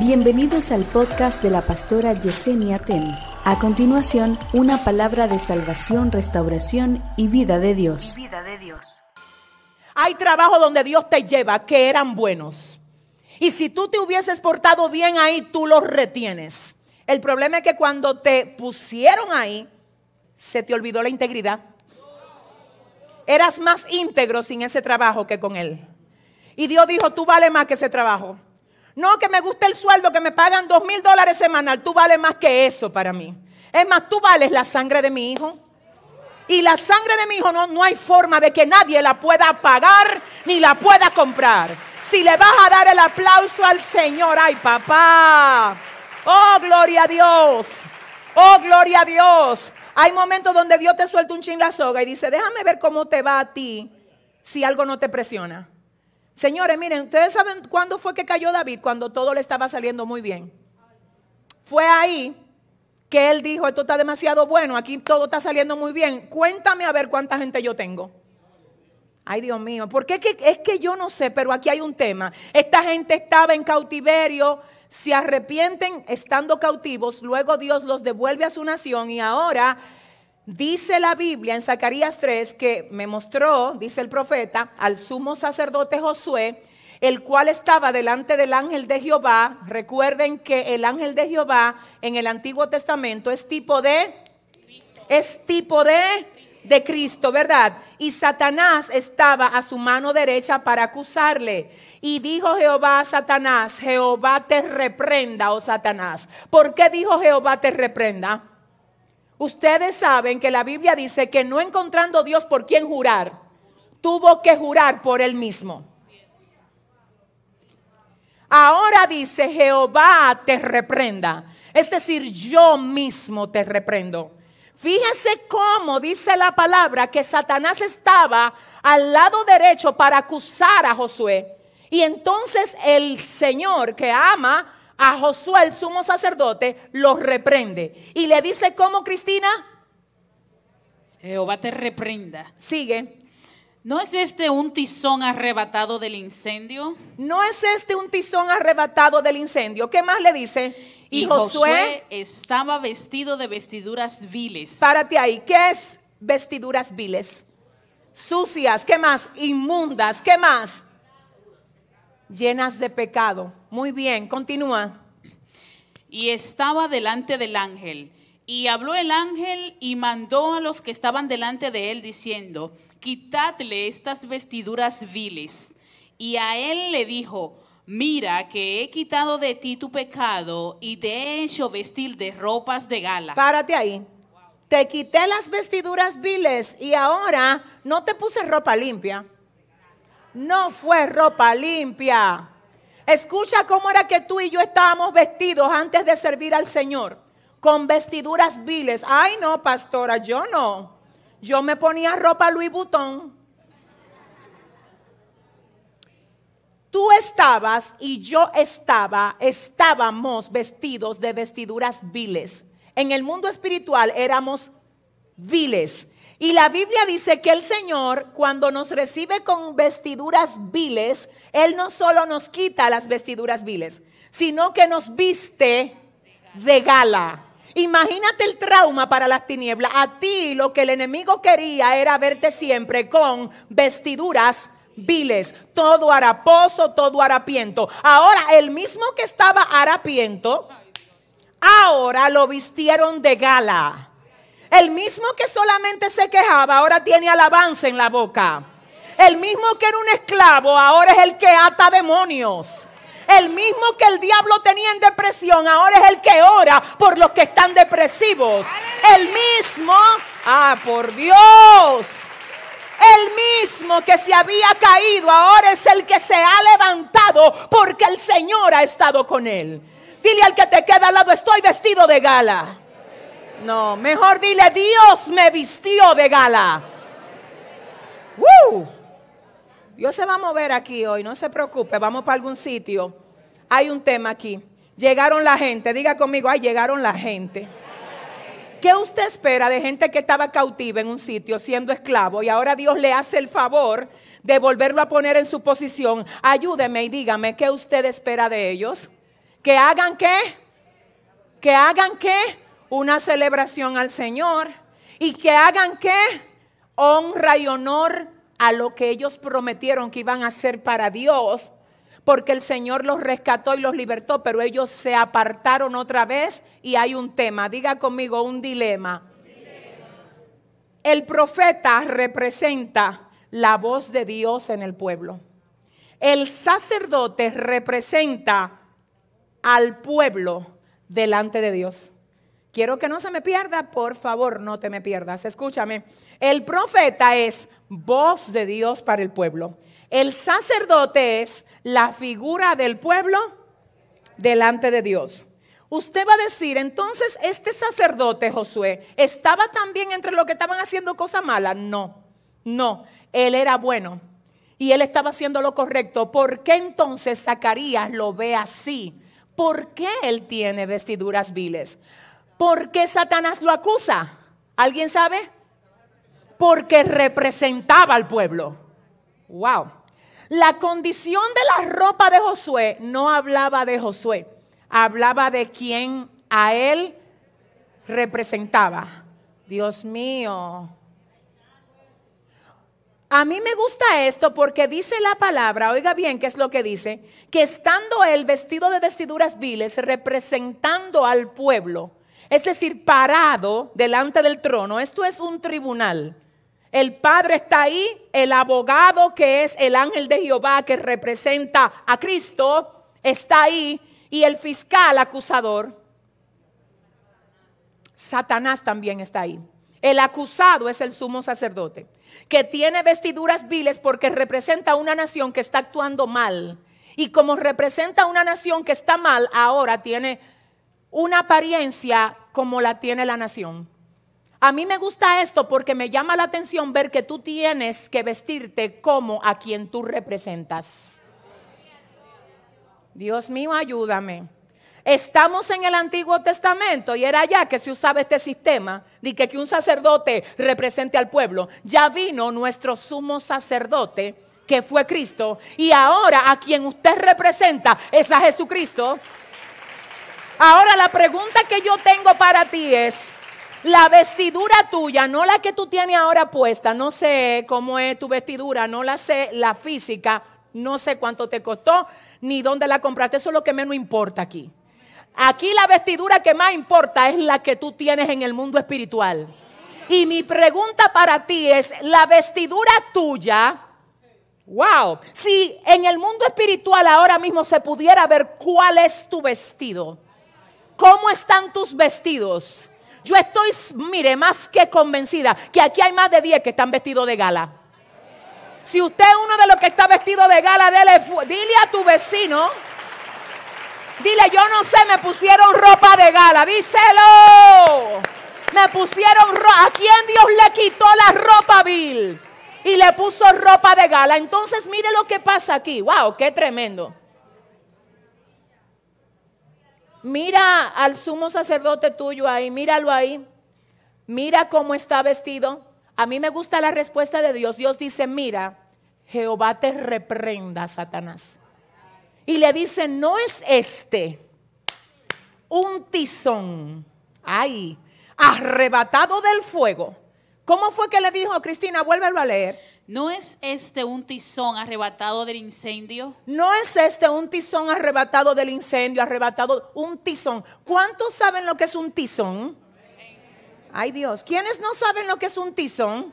Bienvenidos al podcast de la pastora Yesenia Ten. A continuación, una palabra de salvación, restauración y vida de Dios. vida de Dios. Hay trabajo donde Dios te lleva que eran buenos. Y si tú te hubieses portado bien ahí, tú los retienes. El problema es que cuando te pusieron ahí, se te olvidó la integridad. Eras más íntegro sin ese trabajo que con él. Y Dios dijo, tú vales más que ese trabajo. No que me guste el sueldo, que me pagan dos mil dólares semanal. Tú vales más que eso para mí. Es más, tú vales la sangre de mi hijo. Y la sangre de mi hijo no, no hay forma de que nadie la pueda pagar ni la pueda comprar. Si le vas a dar el aplauso al Señor, ay papá. Oh, gloria a Dios. Oh, gloria a Dios. Hay momentos donde Dios te suelta un chin la soga y dice, déjame ver cómo te va a ti si algo no te presiona. Señores, miren, ustedes saben cuándo fue que cayó David, cuando todo le estaba saliendo muy bien. Fue ahí que él dijo, esto está demasiado bueno, aquí todo está saliendo muy bien. Cuéntame a ver cuánta gente yo tengo. Ay, Dios mío, porque es que, es que yo no sé, pero aquí hay un tema. Esta gente estaba en cautiverio, se arrepienten estando cautivos, luego Dios los devuelve a su nación y ahora dice la Biblia en Zacarías 3 que me mostró, dice el profeta, al sumo sacerdote Josué, el cual estaba delante del ángel de Jehová. Recuerden que el ángel de Jehová en el Antiguo Testamento es tipo de es tipo de de Cristo, ¿verdad? Y Satanás estaba a su mano derecha para acusarle. Y dijo Jehová a Satanás, Jehová te reprenda, oh Satanás. ¿Por qué dijo Jehová te reprenda? Ustedes saben que la Biblia dice que no encontrando Dios por quien jurar, tuvo que jurar por él mismo. Ahora dice Jehová te reprenda. Es decir, yo mismo te reprendo. Fíjense cómo dice la palabra que Satanás estaba al lado derecho para acusar a Josué. Y entonces el Señor que ama a Josué, el sumo sacerdote, lo reprende. Y le dice, ¿cómo, Cristina? Jehová te reprenda. Sigue. ¿No es este un tizón arrebatado del incendio? ¿No es este un tizón arrebatado del incendio? ¿Qué más le dice? Y, Josué, estaba vestido de vestiduras viles. Párate ahí. ¿Qué es vestiduras viles? Sucias. ¿Qué más? Inmundas. ¿Qué más? Llenas de pecado. Muy bien, continúa. Y estaba delante del ángel. Y habló el ángel y mandó a los que estaban delante de él diciendo, quitadle estas vestiduras viles. Y a él le dijo, mira que he quitado de ti tu pecado y te he hecho vestir de ropas de gala. Párate ahí. Te quité las vestiduras viles y ahora no te puse ropa limpia. No fue ropa limpia. Escucha cómo era que tú y yo estábamos vestidos antes de servir al Señor. Con vestiduras viles. Ay, no, pastora, yo no. Yo me ponía ropa Louis Vuitton. Tú estabas y yo estaba, estábamos vestidos de vestiduras viles. En el mundo espiritual éramos viles. Y la Biblia dice que el Señor, cuando nos recibe con vestiduras viles, Él no solo nos quita las vestiduras viles, sino que nos viste de gala. Imagínate el trauma para las tinieblas. A ti lo que el enemigo quería era verte siempre con vestiduras viles, todo haraposo, todo harapiento. Ahora, el mismo que estaba harapiento, ahora lo vistieron de gala. El mismo que solamente se quejaba, ahora tiene alabanza en la boca. El mismo que era un esclavo, ahora es el que ata demonios. El mismo que el diablo tenía en depresión, ahora es el que ora por los que están depresivos. El mismo, ah, por Dios. El mismo que se había caído, ahora es el que se ha levantado porque el Señor ha estado con él. Dile al que te queda al lado, estoy vestido de gala. No, mejor dile, Dios me vistió de gala. ¡Woo! Dios se va a mover aquí hoy, no se preocupe, vamos para algún sitio. Hay un tema aquí. Llegaron la gente, diga conmigo, ay, llegaron la gente. ¿Qué usted espera de gente que estaba cautiva en un sitio siendo esclavo y ahora Dios le hace el favor de volverlo a poner en su posición? Ayúdeme y dígame, ¿qué usted espera de ellos? Que hagan qué? Que hagan qué? Una celebración al Señor. Y que hagan qué? Honra y honor a lo que ellos prometieron que iban a hacer para Dios. Porque el Señor los rescató y los libertó, pero ellos se apartaron otra vez y hay un tema. Diga conmigo un dilema. El profeta representa la voz de Dios en el pueblo. El sacerdote representa al pueblo delante de Dios. Quiero que no se me pierda, por favor, no te me pierdas. Escúchame. El profeta es voz de Dios para el pueblo. El sacerdote es la figura del pueblo delante de Dios. Usted va a decir, entonces este sacerdote Josué estaba también entre los que estaban haciendo cosas malas. No, no, él era bueno y él estaba haciendo lo correcto. ¿Por qué entonces Zacarías lo ve así? ¿Por qué él tiene vestiduras viles? ¿Por qué Satanás lo acusa? ¿Alguien sabe? Porque representaba al pueblo. Wow. La condición de la ropa de Josué no hablaba de Josué hablaba de quien a él representaba. Dios mío. A mí me gusta esto porque dice la palabra, oiga bien qué es lo que dice, que estando él vestido de vestiduras viles, representando al pueblo, es decir, parado delante del trono, esto es un tribunal. El Padre está ahí, el abogado que es el ángel de Jehová que representa a Cristo, está ahí y el fiscal acusador, Satanás también está ahí. El acusado es el sumo sacerdote, que tiene vestiduras viles porque representa una nación que está actuando mal. Y como representa una nación que está mal, ahora tiene una apariencia como la tiene la nación. A mí me gusta esto porque me llama la atención ver que tú tienes que vestirte como a quien tú representas. Dios mío, ayúdame. Estamos en el Antiguo Testamento y era ya que se usaba este sistema de que, que un sacerdote represente al pueblo. Ya vino nuestro sumo sacerdote, que fue Cristo, y ahora a quien usted representa es a Jesucristo. Ahora la pregunta que yo tengo para ti es, la vestidura tuya, no la que tú tienes ahora puesta, no sé cómo es tu vestidura, no la sé, la física, no sé cuánto te costó, ni dónde la compraste. Eso es lo que menos importa aquí. Aquí la vestidura que más importa es la que tú tienes en el mundo espiritual. Y mi pregunta para ti es, la vestidura tuya, wow, si en el mundo espiritual ahora mismo se pudiera ver cuál es tu vestido, cómo están tus vestidos, yo estoy, mire, más que convencida que aquí hay más de 10 que están vestidos de gala. Si usted es uno de los que está vestido de gala, dile a tu vecino. Dile, yo no sé, me pusieron ropa de gala. Díselo. Me pusieron ropa. ¿A quién Dios le quitó la ropa vil? Y le puso ropa de gala. Entonces mire lo que pasa aquí. Wow, qué tremendo. Mira al sumo sacerdote tuyo ahí, míralo ahí. Mira cómo está vestido. A mí me gusta la respuesta de Dios. Dios dice, mira, Jehová te reprenda, Satanás. Y le dice, no es este un tizón, ay, arrebatado del fuego. ¿Cómo fue que le dijo Cristina? Vuélvelo a leer. ¿No es este un tizón arrebatado del incendio? No es este un tizón arrebatado del incendio, arrebatado, un tizón. ¿Cuántos saben lo que es un tizón? Ay Dios, ¿quiénes no saben lo que es un tizón?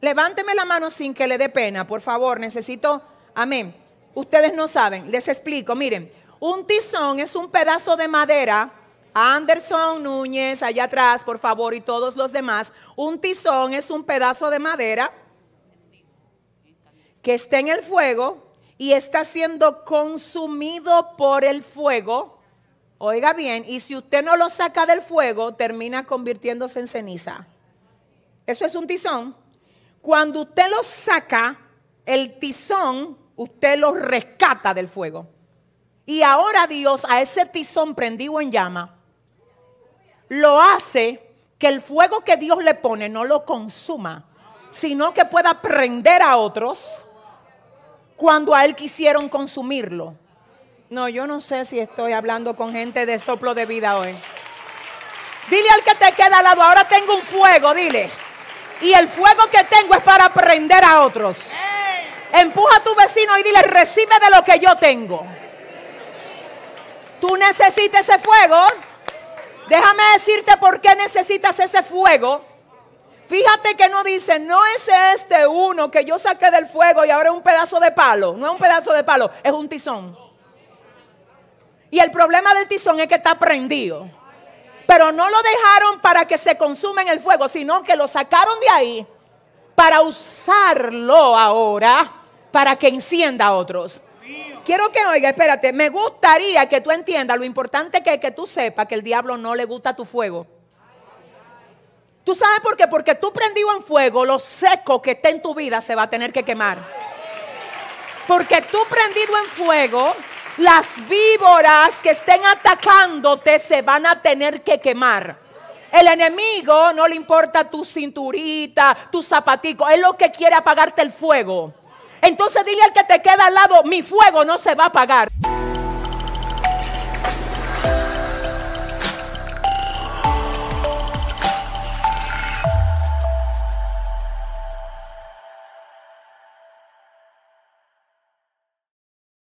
Levánteme la mano sin que le dé pena, por favor. Necesito, amén. Ustedes no saben, les explico. Miren, un tizón es un pedazo de madera. Anderson Núñez, allá atrás, por favor, y todos los demás. Un tizón es un pedazo de madera que está en el fuego y está siendo consumido por el fuego Oiga bien, y si usted no lo saca del fuego, termina convirtiéndose en ceniza. Eso es un tizón. Cuando usted lo saca, el tizón, usted lo rescata del fuego. Y ahora Dios a ese tizón prendido en llama, lo hace que el fuego que Dios le pone no lo consuma, sino que pueda prender a otros cuando a él quisieron consumirlo. No, yo no sé si estoy hablando con gente de soplo de vida hoy. Dile al que te queda al lado, ahora tengo un fuego, dile. Y el fuego que tengo es para prender a otros. Empuja a tu vecino y dile, recibe de lo que yo tengo. Tú necesitas ese fuego. Déjame decirte por qué necesitas ese fuego. Fíjate que no dice, no es este uno que yo saqué del fuego y ahora es un pedazo de palo. No es un pedazo de palo, es un tizón. Y el problema del tizón es que está prendido. Pero no lo dejaron para que se consuma en el fuego, sino que lo sacaron de ahí para usarlo ahora para que encienda a otros. Quiero que oiga, espérate, me gustaría que tú entiendas lo importante que es que tú sepas que el diablo no le gusta tu fuego. ¿Tú sabes por qué? Porque tú prendido en fuego, lo seco que está en tu vida se va a tener que quemar. Porque tú prendido en fuego, las víboras que estén atacándote se van a tener que quemar. El enemigo no le importa tu cinturita, tu zapatico, es lo que quiere apagarte el fuego. Entonces dile al que te queda al lado, mi fuego no se va a apagar.